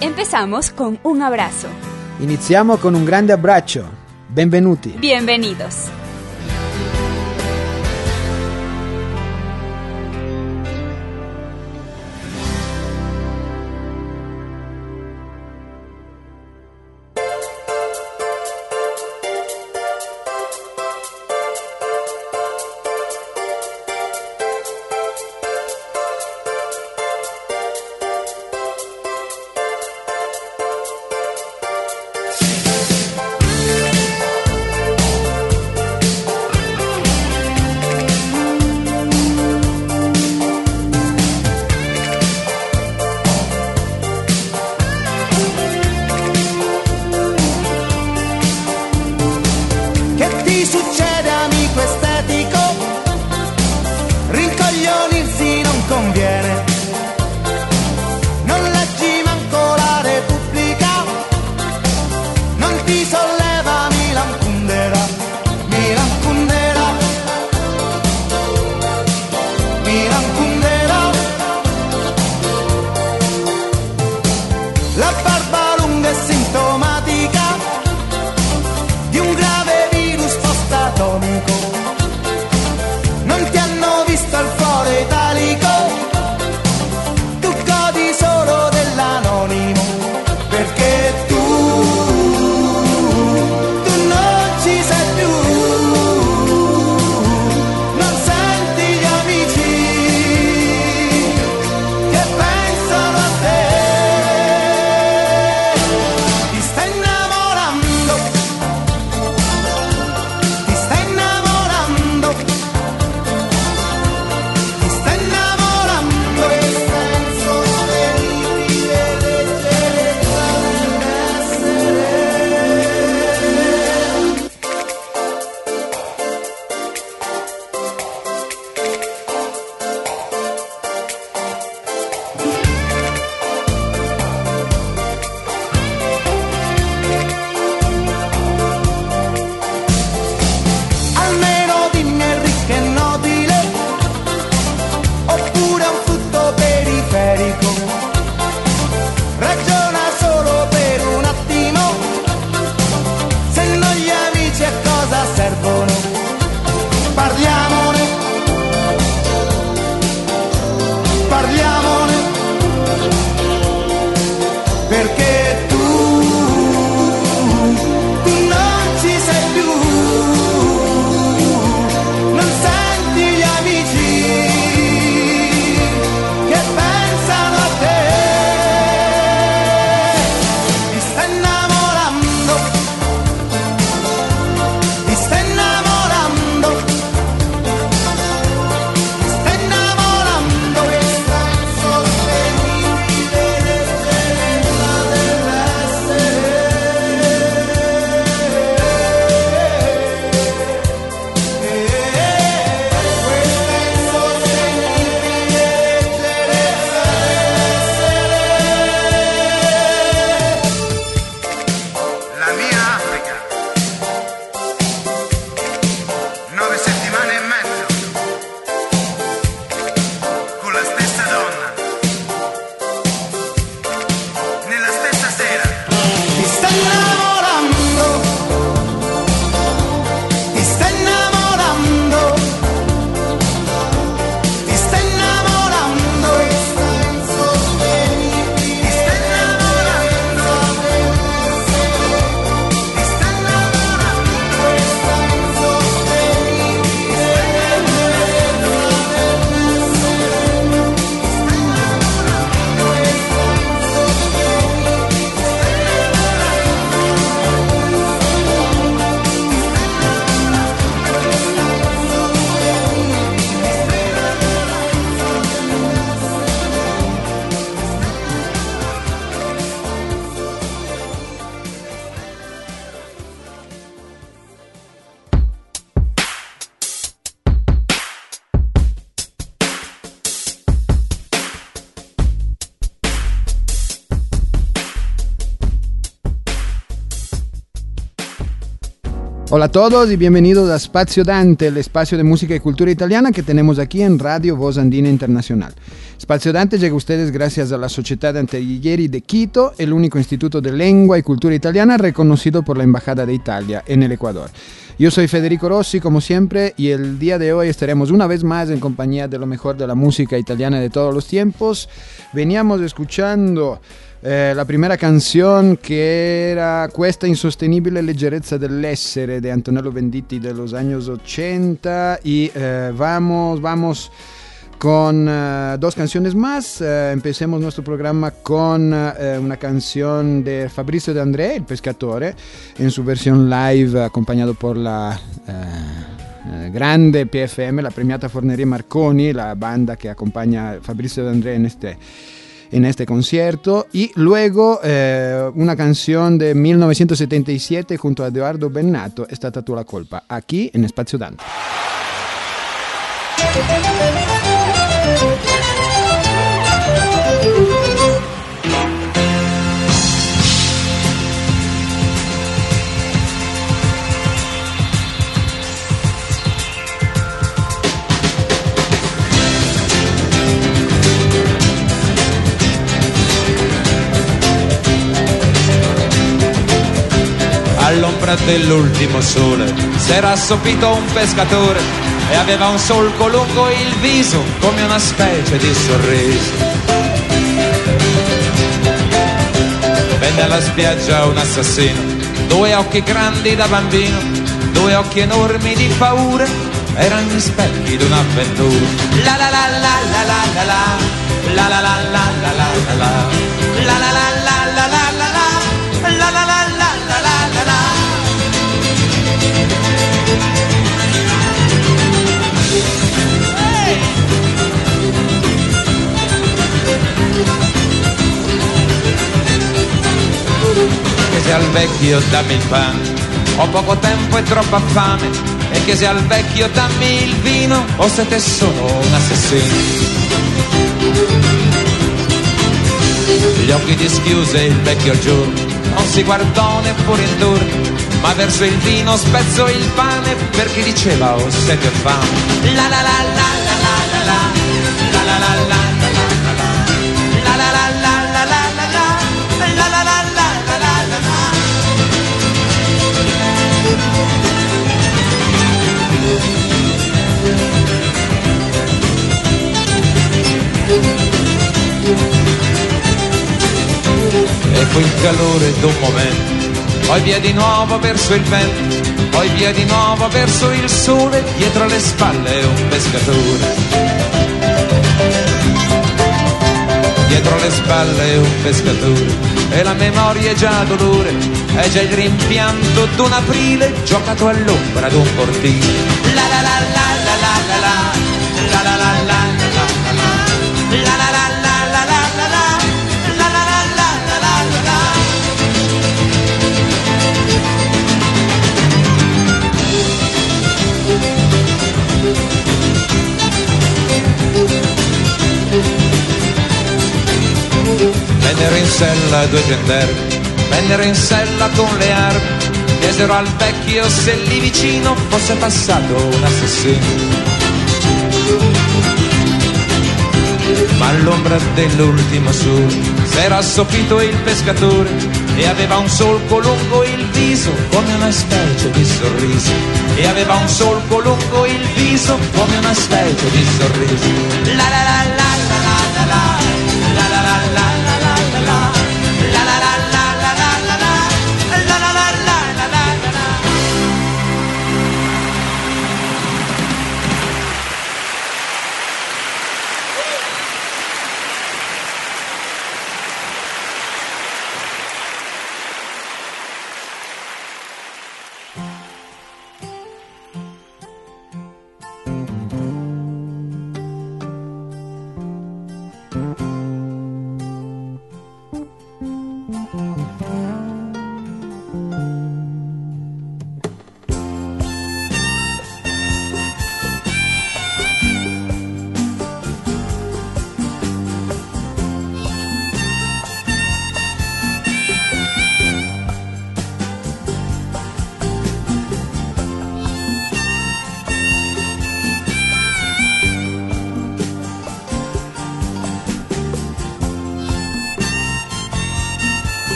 Empezamos con un abrazo. Iniziamo con un grande abbraccio. Benvenuti. Bienvenidos. Hola a todos y bienvenidos a Espacio Dante, el espacio de música y cultura italiana que tenemos aquí en Radio Voz Andina Internacional. Espacio Dante llega a ustedes gracias a la Sociedad Antelighieri de Quito, el único instituto de lengua y cultura italiana reconocido por la Embajada de Italia en el Ecuador. Yo soy Federico Rossi, como siempre, y el día de hoy estaremos una vez más en compañía de lo mejor de la música italiana de todos los tiempos. Veníamos escuchando eh, la primera canción que era Questa insostenibile leggerezza dell'essere de Antonello Venditti de los años 80 y eh, vamos, vamos con uh, dos canciones más. Uh, empecemos nuestro programa con uh, una canción de Fabrizio De André, el pescatore, en su versión live acompañado por la grande PFM, la premiata Forneria Marconi, la banda que acompaña a Fabrizio De André en en este concierto y luego eh, una canción de 1977 junto a Eduardo Bennato, È stata tu la colpa, aquí en Spazio Dante. All'ombra dell'ultimo sole s'era assopito un pescatore e aveva un solco lungo il viso come una specie di sorriso. Venne alla spiaggia un assassino, due occhi grandi da bambino, due occhi enormi di paura, erano gli specchi di un'avventura. La la la la la la la la la la la la la la la la la la vecchio dammi il pane, ho poco tempo e troppa fame, e chiese al vecchio dammi il vino, o se te sono un assassino. Gli occhi dischiuse il vecchio giorno, non si guardò neppure intorno, ma verso il vino spezzo il pane perché diceva sete o fame. La la la la la la E fu il calore d'un momento, poi via di nuovo verso il vento, poi via di nuovo verso il sole, dietro le spalle un pescatore. Dietro le spalle un pescatore, e la memoria è già dolore, è già il rimpianto d'un aprile giocato all'ombra d'un cortile. La la la la Vennero in sella due gendarmi, vennero in sella con le armi, chiesero al vecchio se lì vicino fosse passato un assassino. Ma all'ombra dell'ultimo sole s'era assopito il pescatore e aveva un solco lungo il viso come una specie di sorriso. E aveva un solco lungo il viso come una specie di sorriso. La la la la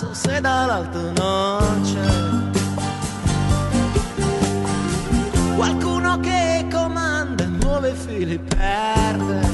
basso se dall'alto non c'è. Qualcuno che comanda, muove i fili, perde.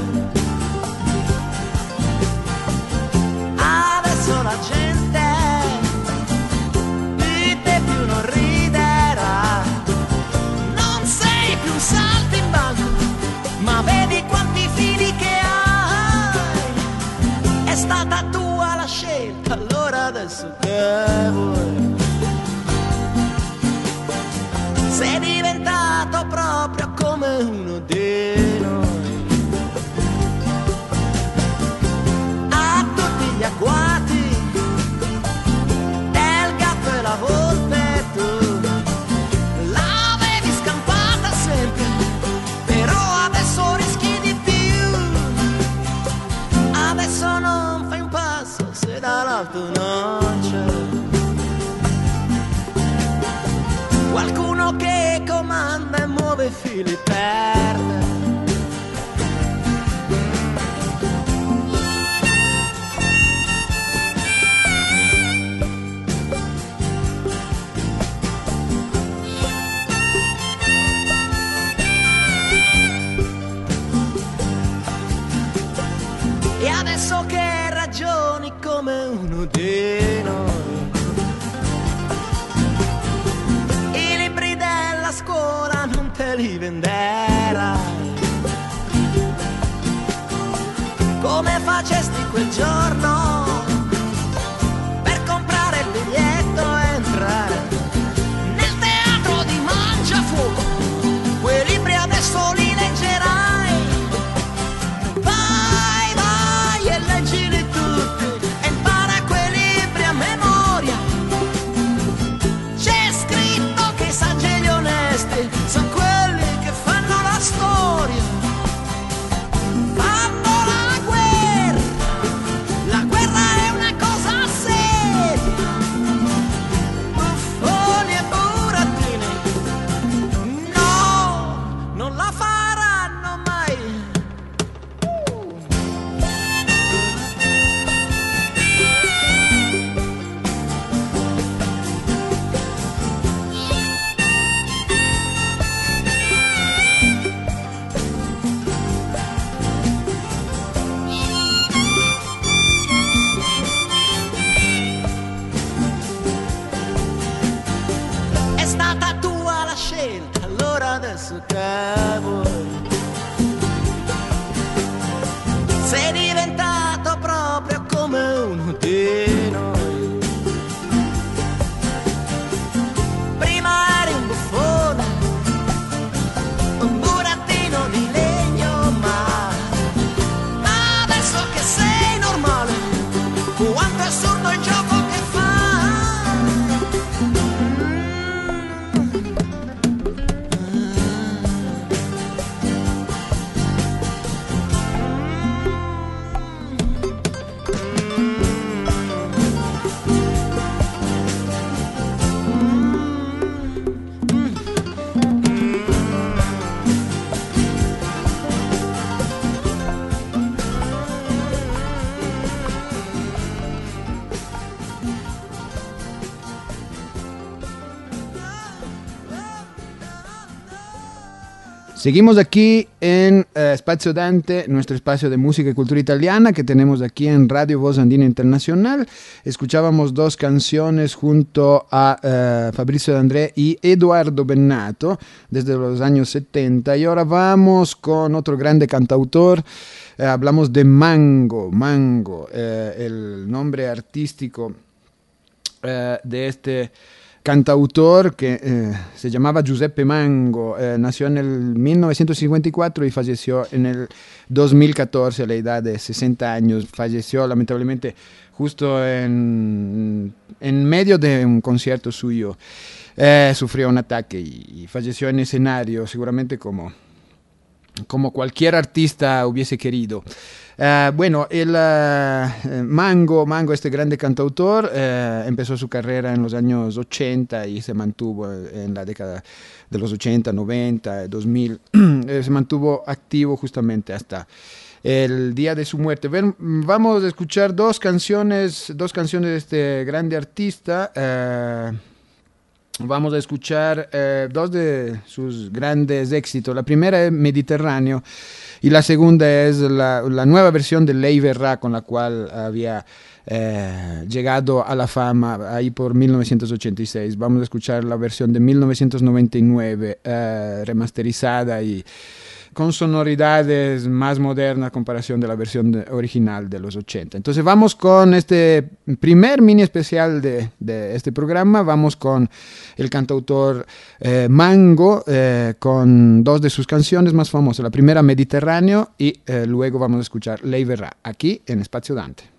Seguimos aquí en eh, Spazio Dante, nuestro espacio de música y cultura italiana que tenemos aquí en Radio Voz Andina Internacional. Escuchábamos dos canciones junto a eh, Fabrizio D'André y Eduardo Bennato desde los años 70 y ahora vamos con otro grande cantautor. Eh, hablamos de Mango, Mango, eh, el nombre artístico eh, de este cantautor que eh, se llamaba Giuseppe Mango, eh, nació en el 1954 y falleció en el 2014 a la edad de 60 años. Falleció lamentablemente justo en, en medio de un concierto suyo. Eh, sufrió un ataque y, y falleció en escenario, seguramente como, como cualquier artista hubiese querido. Eh, bueno, el eh, Mango, Mango, este grande cantautor, eh, empezó su carrera en los años 80 y se mantuvo en la década de los 80, 90, 2000. Eh, se mantuvo activo justamente hasta el día de su muerte. Vamos a escuchar dos canciones, dos canciones de este grande artista. Vamos a escuchar eh, dos de sus grandes éxitos. La primera es Mediterráneo y la segunda es la, nueva versión de Ley Verrà con la cual había eh, llegado a la fama ahí por 1986. Vamos a escuchar la versión de 1999 eh, remasterizada y con sonoridades más modernas comparación de la versión original de los 80. Entonces vamos con este primer mini especial de, este programa, vamos con el cantautor eh, Mango, eh, con dos de sus canciones más famosas, la primera Mediterráneo y eh, luego vamos a escuchar Lei Verrà, aquí en Espacio Dante.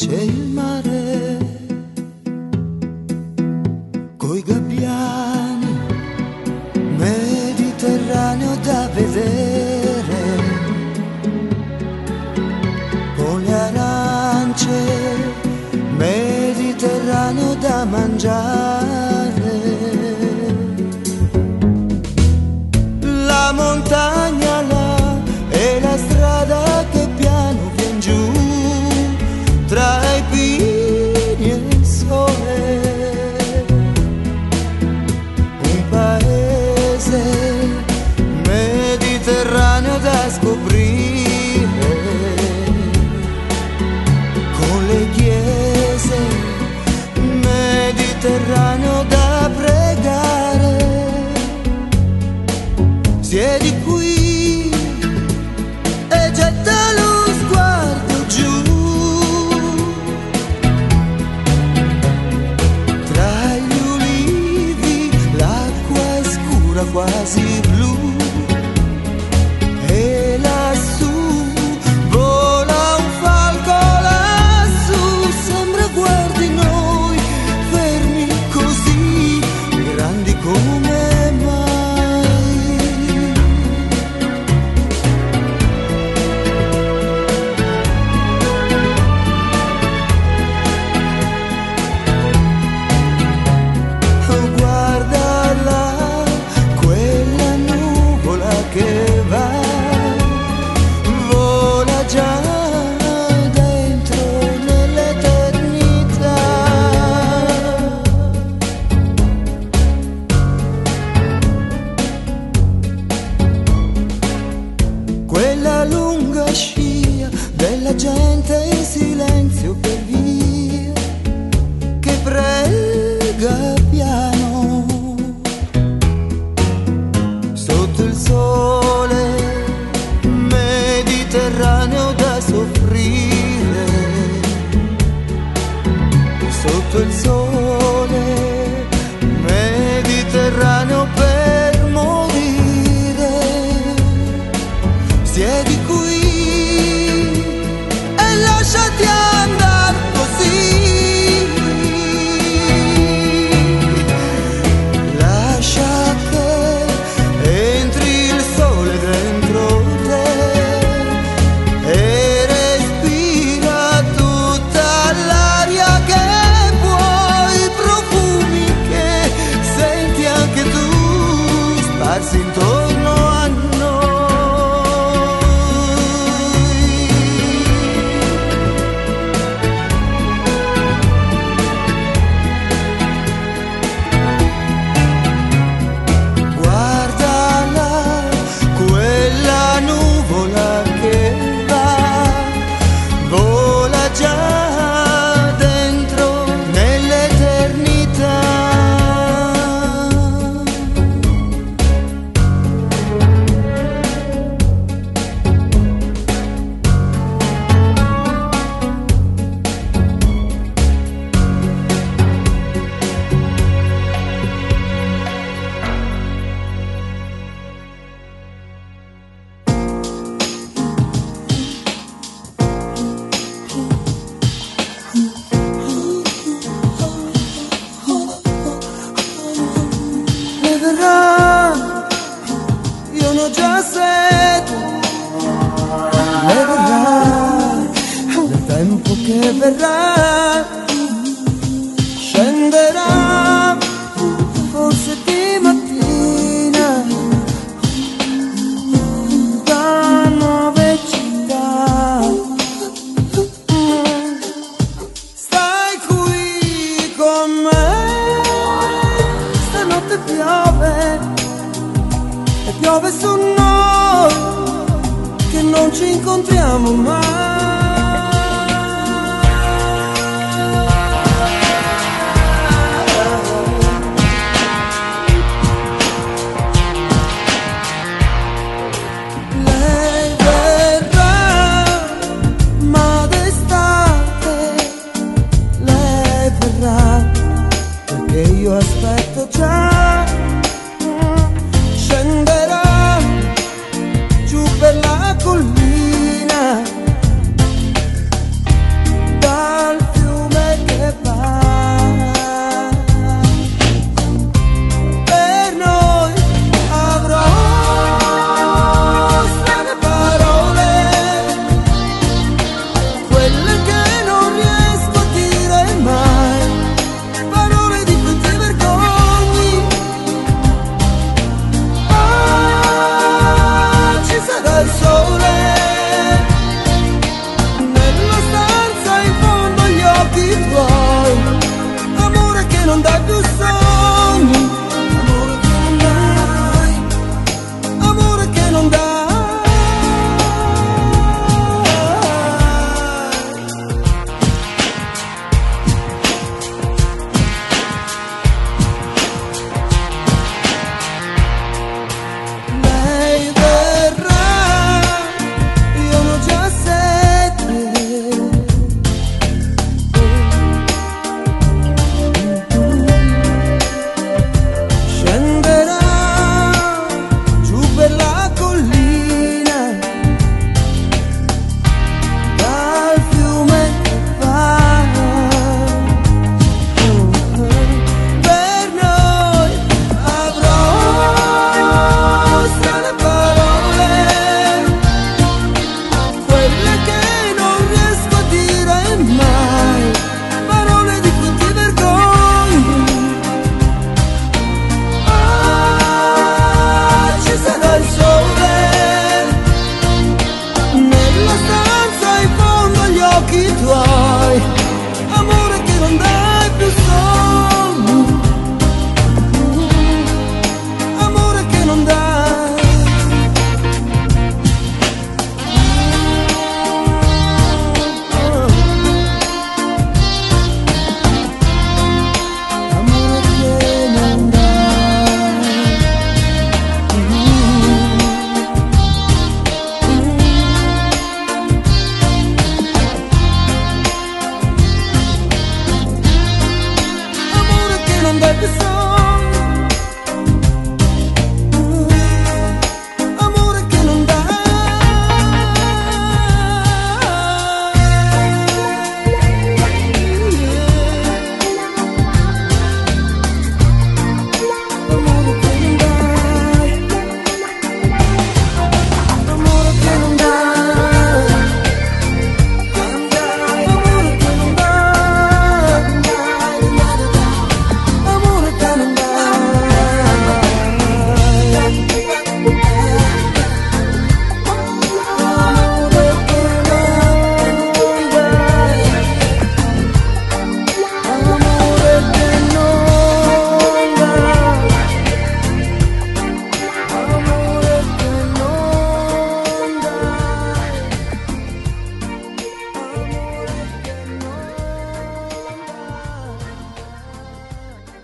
E il mare, coi gabbiani, Mediterraneo da vedere, con le arance, Mediterraneo da mangiare.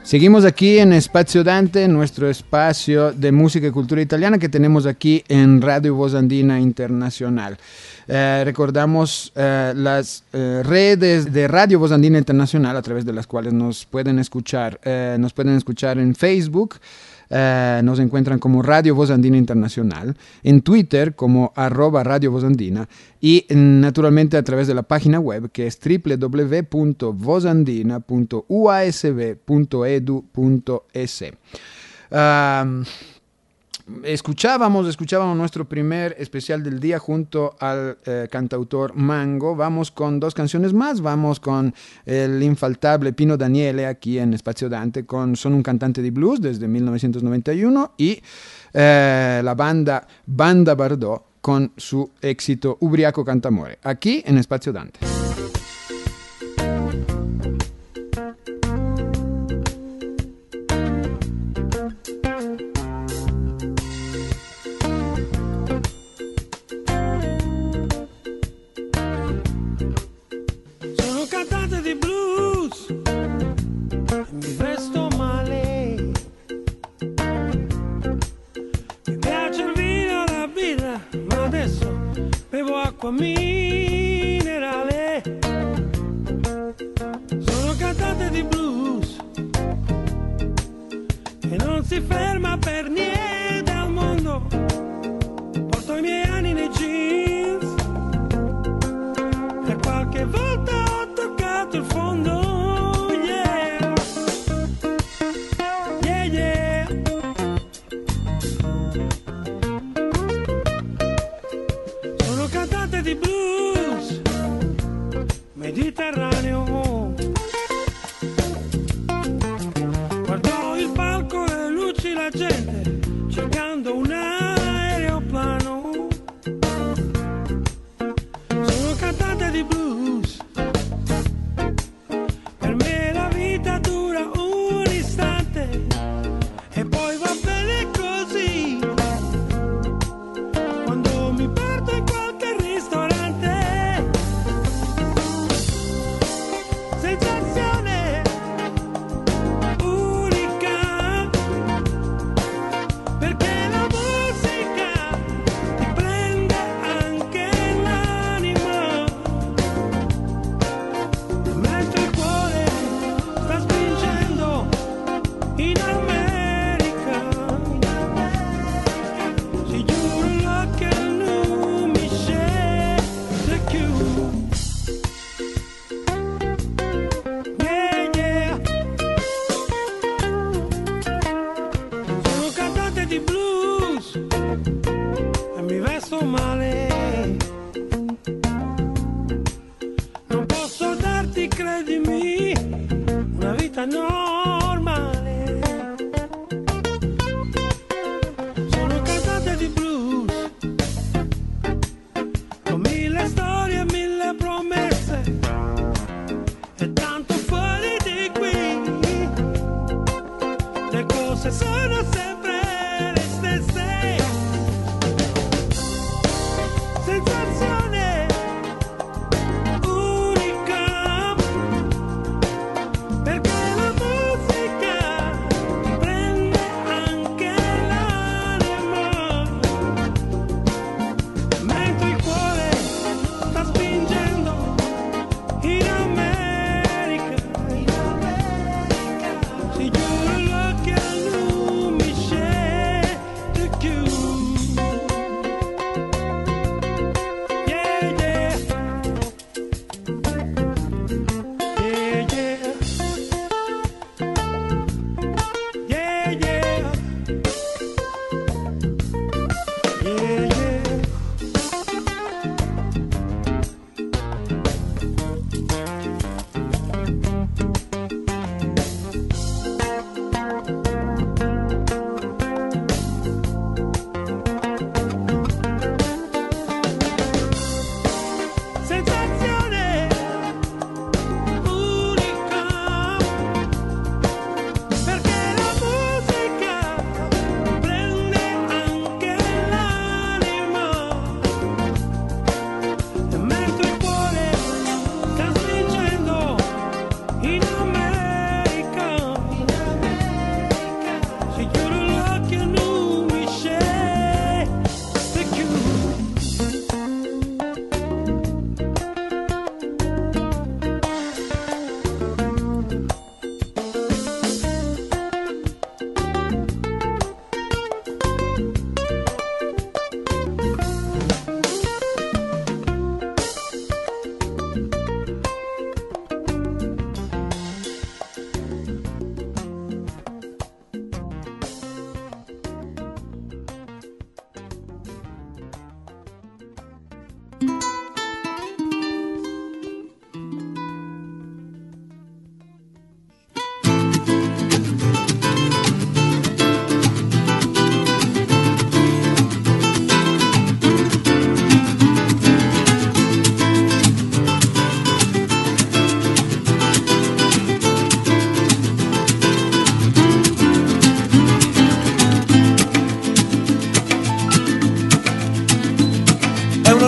Seguimos aquí en Espacio Dante, nuestro espacio de música y cultura italiana que tenemos aquí en Radio Voz Andina Internacional. Eh, recordamos eh, las eh, redes de Radio Voz Andina Internacional a través de las cuales nos pueden escuchar. nos pueden escuchar en Facebook, eh, nos encuentran como Radio Voz Andina Internacional, en Twitter como arroba Radio Voz Andina y mm, naturalmente a través de la página web que es www.vozandina.uasb.edu.es escuchábamos, escuchábamos nuestro primer especial del día junto al eh, cantautor Mango. Vamos con dos canciones más. Vamos con el infaltable Pino Daniele aquí en Spazio Dante con Son un cantante di blues desde 1991 y eh, la banda Banda Bardot con su éxito Ubriaco Cantamore aquí en Spazio Dante.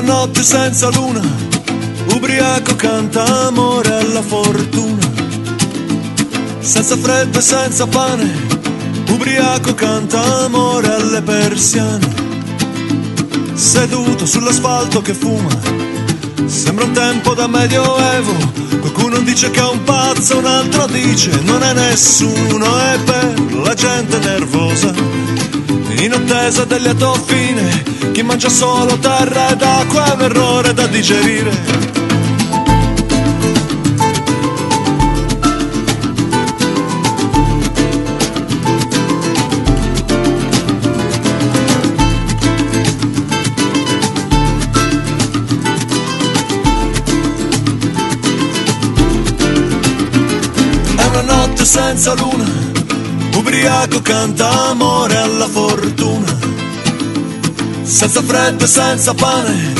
Notte senza luna, ubriaco canta amore alla fortuna. Senza freddo e senza pane, ubriaco canta amore alle persiane. Seduto sull'asfalto che fuma, sembra un tempo da medioevo. Qualcuno dice che è un pazzo, un altro dice non è nessuno, è per la gente nervosa. In attesa del lieto fine, chi mangia solo terra ed acqua è un errore da digerire. È una notte senza luna, ubriaco canta amore alla fortuna. Senza freddo e senza pane,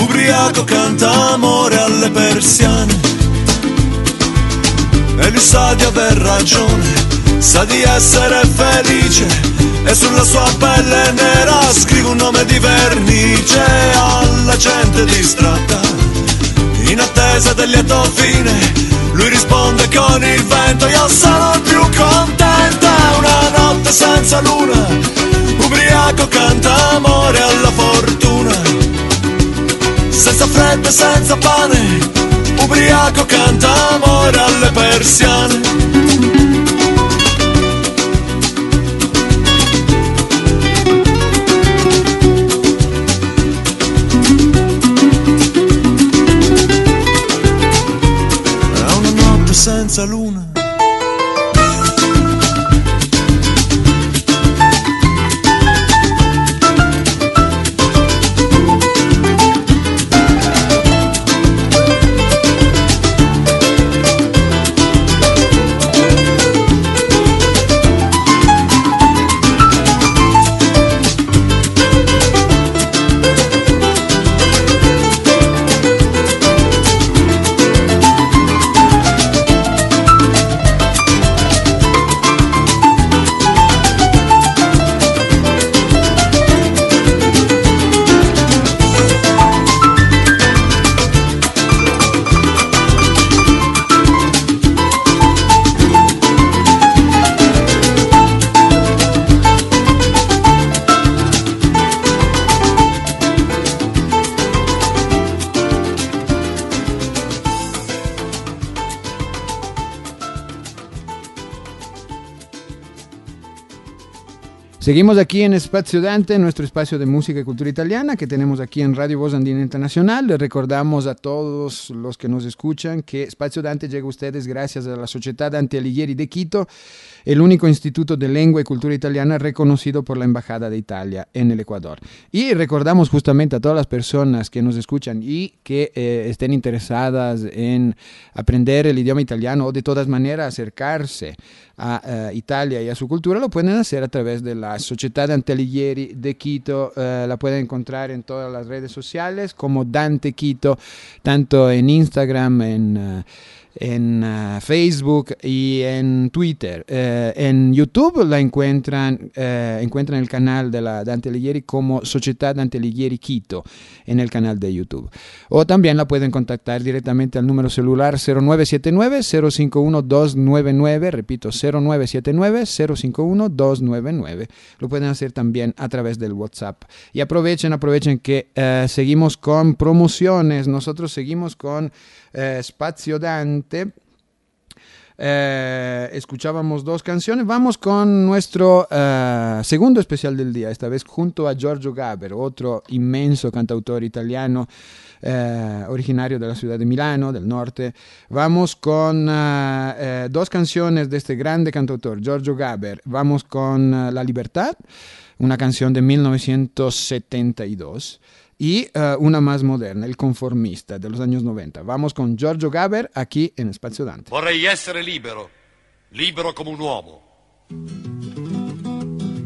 ubriaco canta amore alle persiane. E lui sa di aver ragione, sa di essere felice. E sulla sua pelle nera scrive un nome di vernice alla gente distratta in attesa del lieto fine. Lui risponde con il vento, io il più contento. Notte senza luna, ubriaco canta amore alla fortuna. Senza freddo e senza pane, ubriaco canta amore alle persiane. Senza luna. Seguimos aquí en Espacio Dante, nuestro espacio de música y cultura italiana que tenemos aquí en Radio Voz Andina Internacional. Les recordamos a todos los que nos escuchan que Espacio Dante llega a ustedes gracias a la Sociedad Dante Alighieri de Quito, el único instituto de lengua y cultura italiana reconocido por la Embajada de Italia en el Ecuador. Y recordamos justamente a todas las personas que nos escuchan y que eh, estén interesadas en aprender el idioma italiano o de todas maneras acercarse a eh, Italia y a su cultura, lo pueden hacer a través de la Sociedad Dante Alighieri de Quito. eh, la pueden encontrar en todas las redes sociales como Dante Quito, tanto en Instagram, en... en uh, Facebook y en Twitter. Eh, en YouTube la encuentran, eh, encuentran el canal de la Dante Alighieri como Sociedad Dante Alighieri Quito en el canal de YouTube. O también la pueden contactar directamente al número celular 0979-051-299, repito, 0979-051-299. Lo pueden hacer también a través del WhatsApp. Y aprovechen, aprovechen que eh, seguimos con promociones. Nosotros seguimos con eh, Spazio Dante. Eh, escuchábamos dos canciones. Vamos con nuestro eh, segundo especial del día, esta vez junto a Giorgio Gaber, otro inmenso cantautor italiano. eh, originario de la ciudad de Milano, del norte. Vamos con dos canciones de este grande cantautor, Giorgio Gaber. Vamos con La Libertad, una canción de 1972 y eh, una más moderna, El Conformista, de los años 90. Vamos con Giorgio Gaber aquí en Spazio Dante. Vorrei essere libero, libero come un uomo.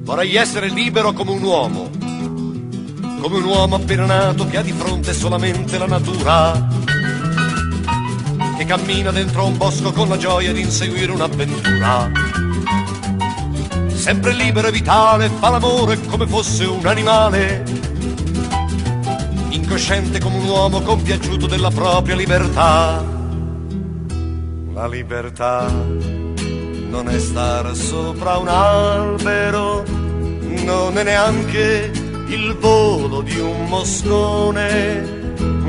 Vorrei essere libero come un uomo, come un uomo appena nato che ha di fronte solamente la natura, che cammina dentro un bosco con la gioia di inseguire un'avventura. Sempre libero e vitale, fa l'amore come fosse un animale, in cosciente come un uomo compiaciuto della propria libertà. La libertà non è stare sopra un albero, non è neanche il volo di un moscone.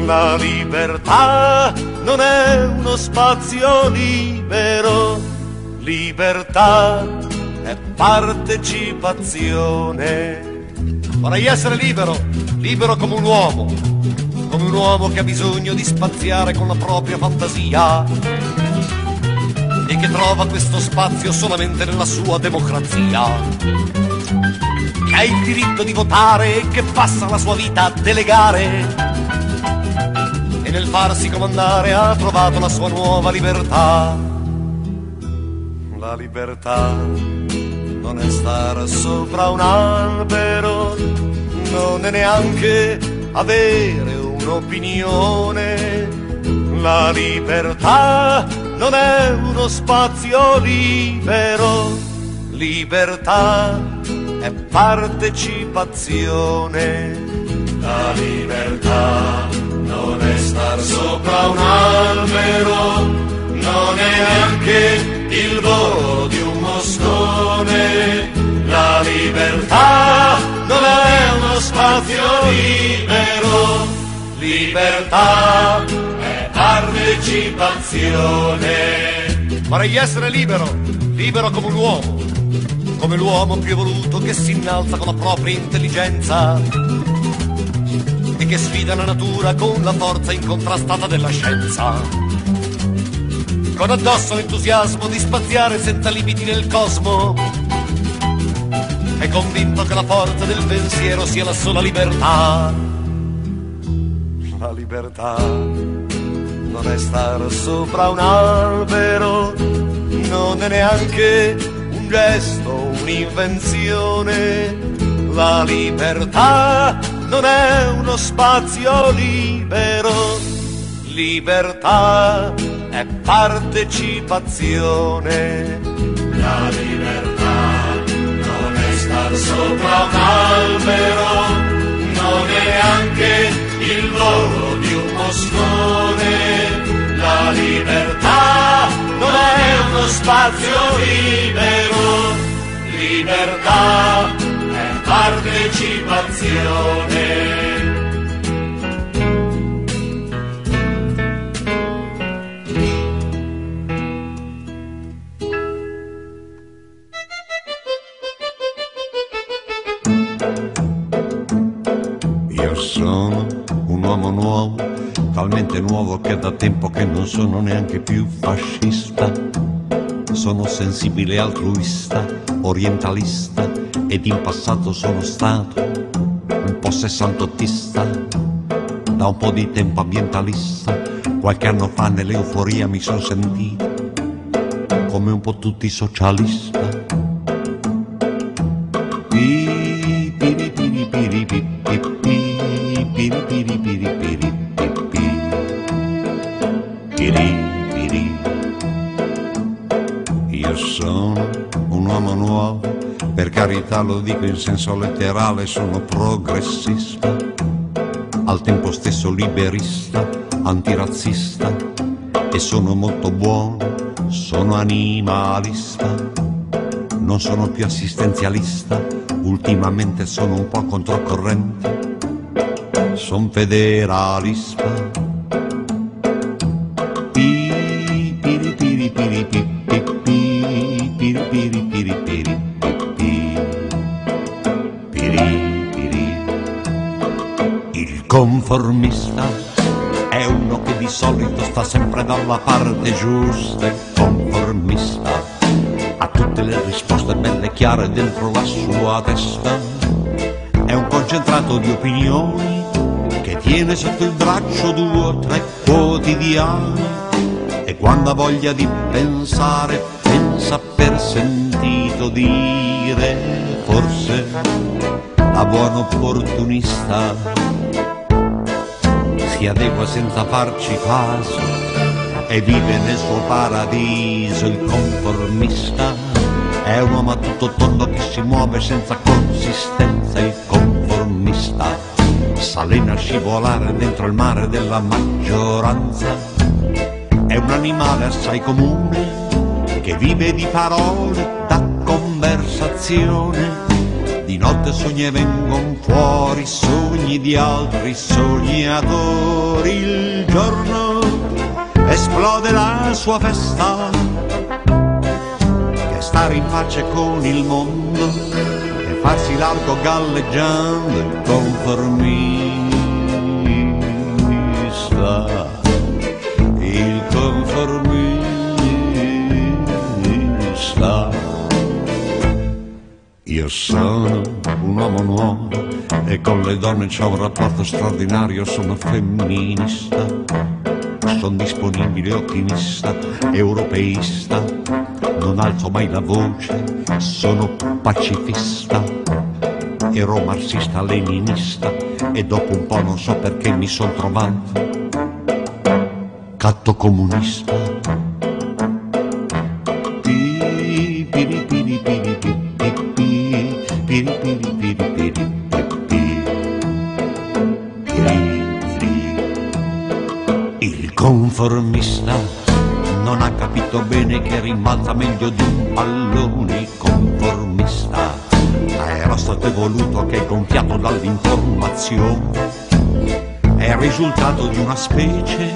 La libertà non è uno spazio libero, libertà è partecipazione. Vorrei essere libero, libero come un uomo, come un uomo che ha bisogno di spaziare con la propria fantasia e che trova questo spazio solamente nella sua democrazia. Che ha il diritto di votare e che passa la sua vita a delegare e nel farsi comandare ha trovato la sua nuova libertà. La libertà non è stare sopra un albero, non è neanche avere un'opinione. La libertà non è uno spazio libero, libertà è partecipazione. La libertà non è star sopra un albero, non è neanche il volo di un moscone. La libertà non è uno spazio libero, libertà è partecipazione. Vorrei essere libero, libero come un uomo, come l'uomo più evoluto che si innalza con la propria intelligenza e che sfida la natura con la forza incontrastata della scienza. Con addosso l'entusiasmo di spaziare senza limiti nel cosmo. È convinto che la forza del pensiero sia la sola libertà. La libertà non è stare sopra un albero, non è neanche un gesto, un'invenzione. La libertà non è uno spazio libero, libertà è partecipazione. La libertà non è star sopra un albero, non è neanche il volo di un moscone. La libertà non è uno spazio libero, libertà è partecipazione. Talmente nuovo che da tempo che non sono neanche più fascista. Sono sensibile altruista, orientalista ed in passato sono stato un po' sessantottista, da un po' di tempo ambientalista. Qualche anno fa nell'euforia mi sono sentito come un po' tutti socialista. In senso letterale, sono progressista, al tempo stesso liberista, antirazzista e sono molto buono, sono animalista, non sono più assistenzialista, ultimamente sono un po' controcorrente, son federalista. Il conformista. È uno che di solito sta sempre dalla parte giusta, il conformista. Ha tutte le risposte belle chiare dentro la sua testa. È un concentrato di opinioni che tiene sotto il braccio due o tre quotidiani. E quando ha voglia di pensare pensa per sentito dire forse a buon opportunista si adegua senza farci caso e vive nel suo paradiso il conformista è un uomo a tutto tondo che si muove senza consistenza il conformista s'allena a scivolare dentro il mare della maggioranza. È un animale assai comune che vive di parole, da conversazione. Di notte sogni e vengono fuori sogni di altri sognatori. Il giorno esplode la sua festa, che stare in pace con il mondo e farsi largo galleggiando il conformista. Sono un uomo nuovo e con le donne c'ho un rapporto straordinario, sono femminista, sono disponibile, ottimista, europeista, non alzo mai la voce, sono pacifista, ero marxista, leninista e dopo un po' non so perché mi sono trovato catto comunista. Rimbalza meglio di un pallone conformista. Era stato evoluto che è gonfiato dall'informazione. È il risultato di una specie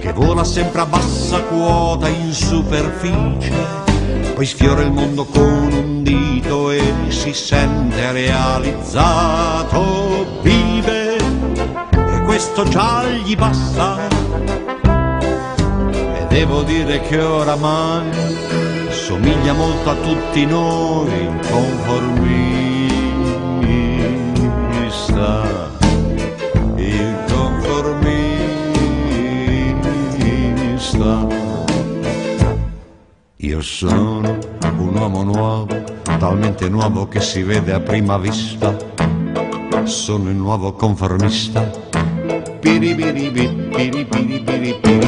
che vola sempre a bassa quota in superficie, poi sfiora il mondo con un dito e si sente realizzato, vive e questo già gli basta. Devo dire che oramai somiglia molto a tutti noi, conformista. Il conformista. Io sono un uomo nuovo, talmente nuovo che si vede a prima vista. Sono il nuovo conformista. Piribiribi, piribiri, piribiri.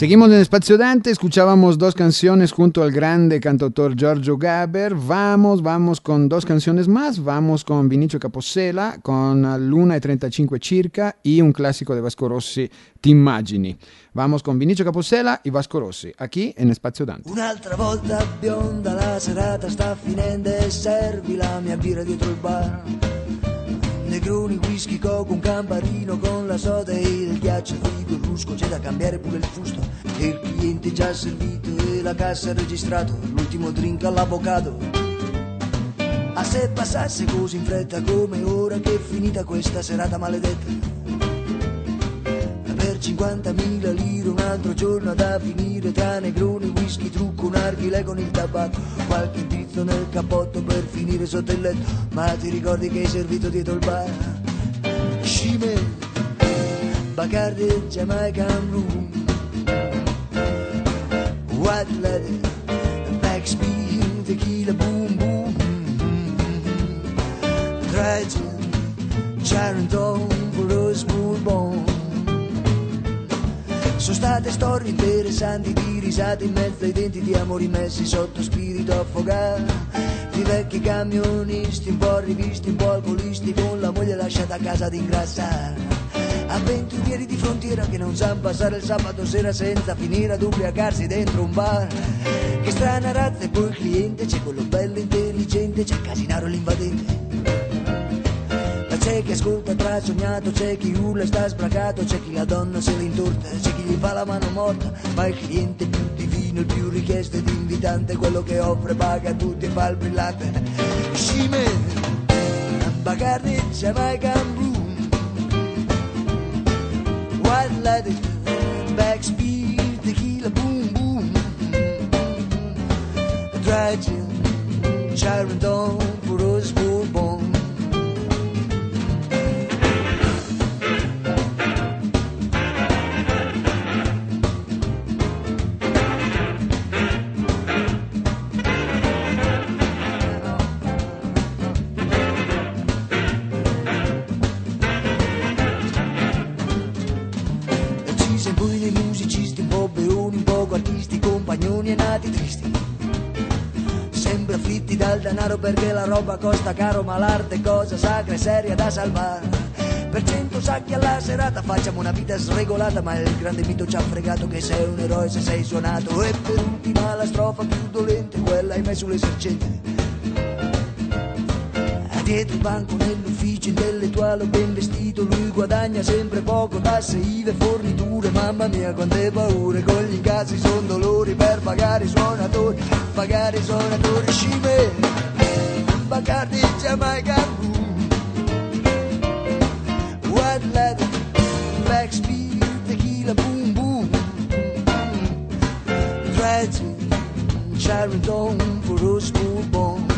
Seguimos en Espacio Dante, escuchábamos dos canciones junto al grande cantautor Giorgio Gaber. Vamos, vamos con dos canciones más. Vamos con Vinicio Capossela, con Luna e 35 circa y un clásico de Vasco Rossi, Ti immagini. Vamos con Vinicio Capossela y Vasco Rossi, aquí en Espacio Dante. Un'altra volta bionda la serata sta finendo e servi la mia birra dietro il bar. Negroni, whisky, coco, un camparino con la soda e il ghiaccio frigo, il rusco, c'è da cambiare pure il fusto. E il cliente già servito e la cassa registrato, l'ultimo drink all'avvocato. A se passasse così in fretta come ora che è finita questa serata maledetta. Per 50.000 lire un altro giorno da finire tra negroni, whisky, trucco, un archile con il tabacco, qualche dritto nel cappotto per finire sotto il letto, ma ti ricordi che hai servito dietro il bar? Scime, Bacardi, Jamaican Room, White Leather, Backspin, Tequila, Boom Boom, Tragic, Charenton, for us, Bourbon. Sono state storie interessanti di risate in mezzo ai denti di amori messi sotto spirito affogato. Di vecchi camionisti un po' rivisti, un po' alcolisti con la moglie lasciata a casa ad ingrassare. Avventurieri di frontiera che non sanno passare il sabato sera senza finire ad ubriacarsi dentro un bar. Che strana razza e poi il cliente, c'è quello bello intelligente, c'è Casinaro l'invadente. C'è chi ascolta tra sognato, c'è chi urla e sta sbracato, c'è chi la donna se l'intorta, c'è chi gli fa la mano morta, ma il cliente più divino, il più richiesto ed invitante, quello che offre, paga a tutti e fa il brillante. Scime, Bacardi, Jamaican Room, White Lighted, Backspeed, Tequila, Boom Boom, Dry Sharon Dawn, Sei poi dei musicisti un po' beoni, un poco artisti, compagnoni e nati tristi. Sempre afflitti dal denaro perché la roba costa caro ma l'arte è cosa sacra e seria da salvare. Per cento sacchi alla serata facciamo una vita sregolata ma il grande mito ci ha fregato che sei un eroe se sei suonato. E per ultima la strofa più dolente quella hai messo l'esercente dietro il banco nell'ufficio intellettuale ben vestito lui guadagna sempre poco tasse IVE forniture. Mamma mia quante paure con gli incassi son dolori per pagare i suonatori pagare i suonatori scime. Bacardi Jamaica White leather backspeed tequila boom boom. Tragic Sharon for us born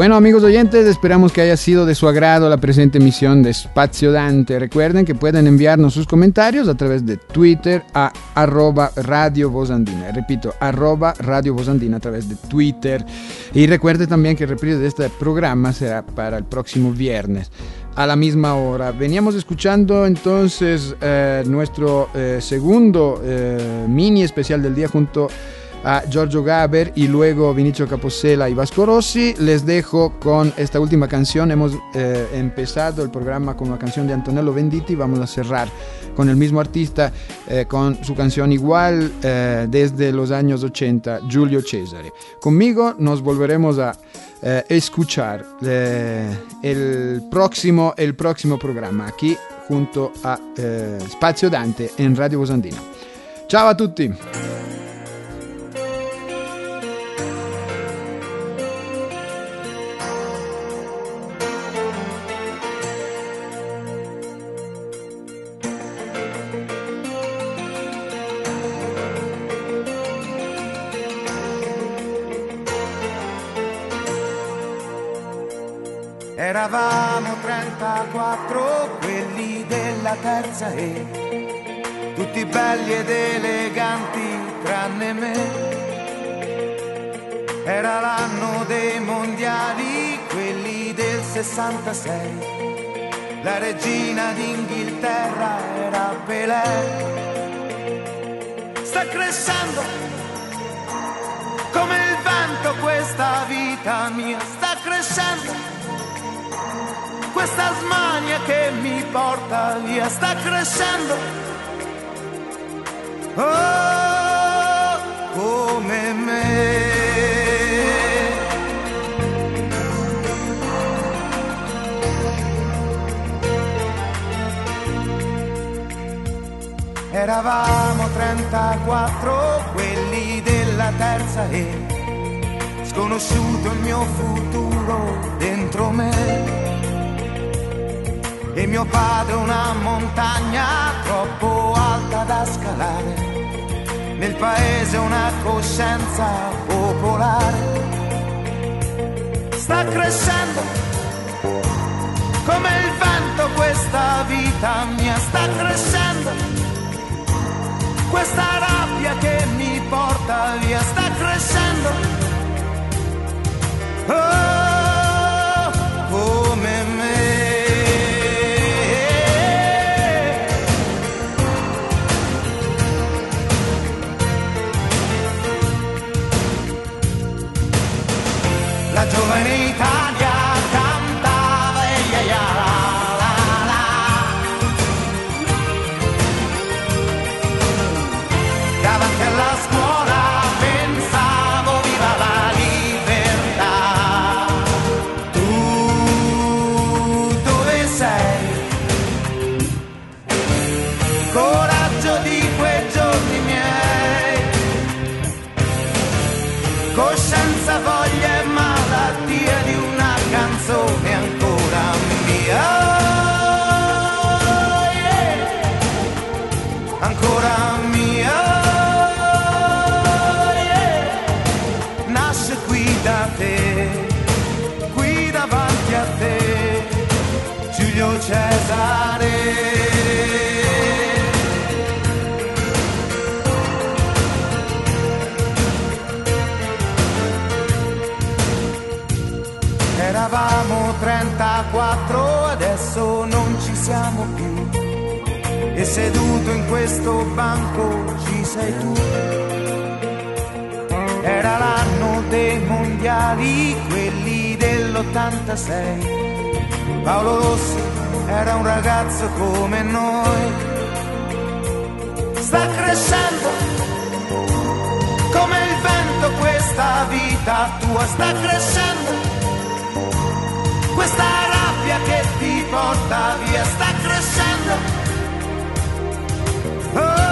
bueno amigos oyentes, esperamos que haya sido de su agrado la presente emisión de Espacio Dante. Recuerden que pueden enviarnos sus comentarios a través de Twitter a Radio Voz Andina. Repito, arroba Radio Voz Andina a través de Twitter. Y recuerde también que el reprise de este programa será para el próximo viernes a la misma hora. Veníamos escuchando entonces eh, nuestro eh, segundo eh, mini especial del día junto a Giorgio Gaber y luego Vinicio Capossela y Vasco Rossi. Les dejo con esta última canción. Hemos eh, empezado el programa con una canción de Antonello Venditti. Vamos a cerrar con el mismo artista, eh, con su canción igual eh, desde los años 80, Giulio Cesare. Conmigo nos volveremos a escuchar el, próximo, el próximo programa aquí junto a Spazio Dante en Radio Bosandina. Ciao a tutti! E, tutti belli ed eleganti tranne me. Era l'anno dei mondiali, quelli del 66. La regina d'Inghilterra era Pelé. Sta crescendo come il vento questa vita mia, sta crescendo questa smania che mi porta via sta crescendo. Oh, come me. Eravamo 34, quelli della terza E, sconosciuto il mio futuro dentro me e mio padre una montagna troppo alta da scalare, nel paese una coscienza popolare. Sta crescendo come il vento questa vita mia, sta crescendo questa rabbia che mi porta via, sta crescendo. Oh, siamo più. E seduto in questo banco ci sei tu. Era l'anno dei mondiali, quelli dell'86. Paolo Rossi era un ragazzo come noi. Sta crescendo come il vento questa vita tua sta crescendo questa ti porta via sta crescendo. Oh.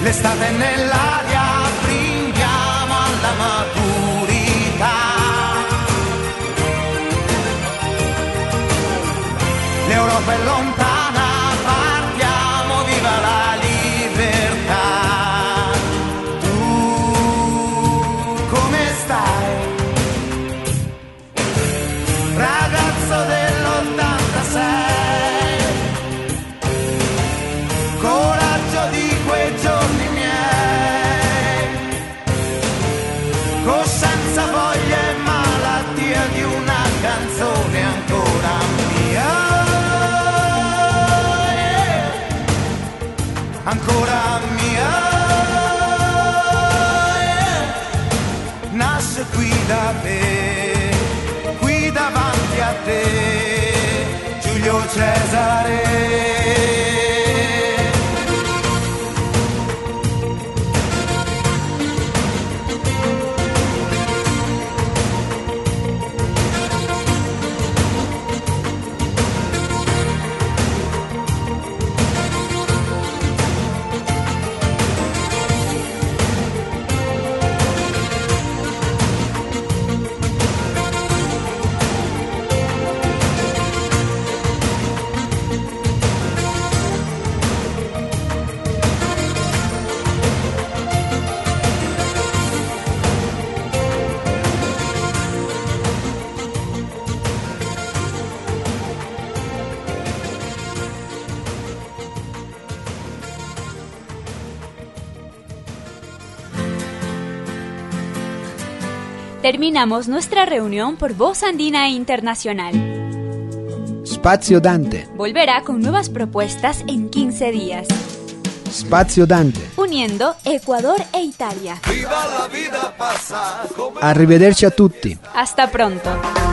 L'estate è nell'aria, brindiamo alla maturità. Te, qui davanti a te, Giulio Cesare. Terminamos nuestra reunión por Voz Andina Internacional. Spazio Dante. Volverá con nuevas propuestas en 15 días, Spazio Dante. uniendo Ecuador e Italia. Viva la vida come Arrivederci a tutti. Hasta pronto.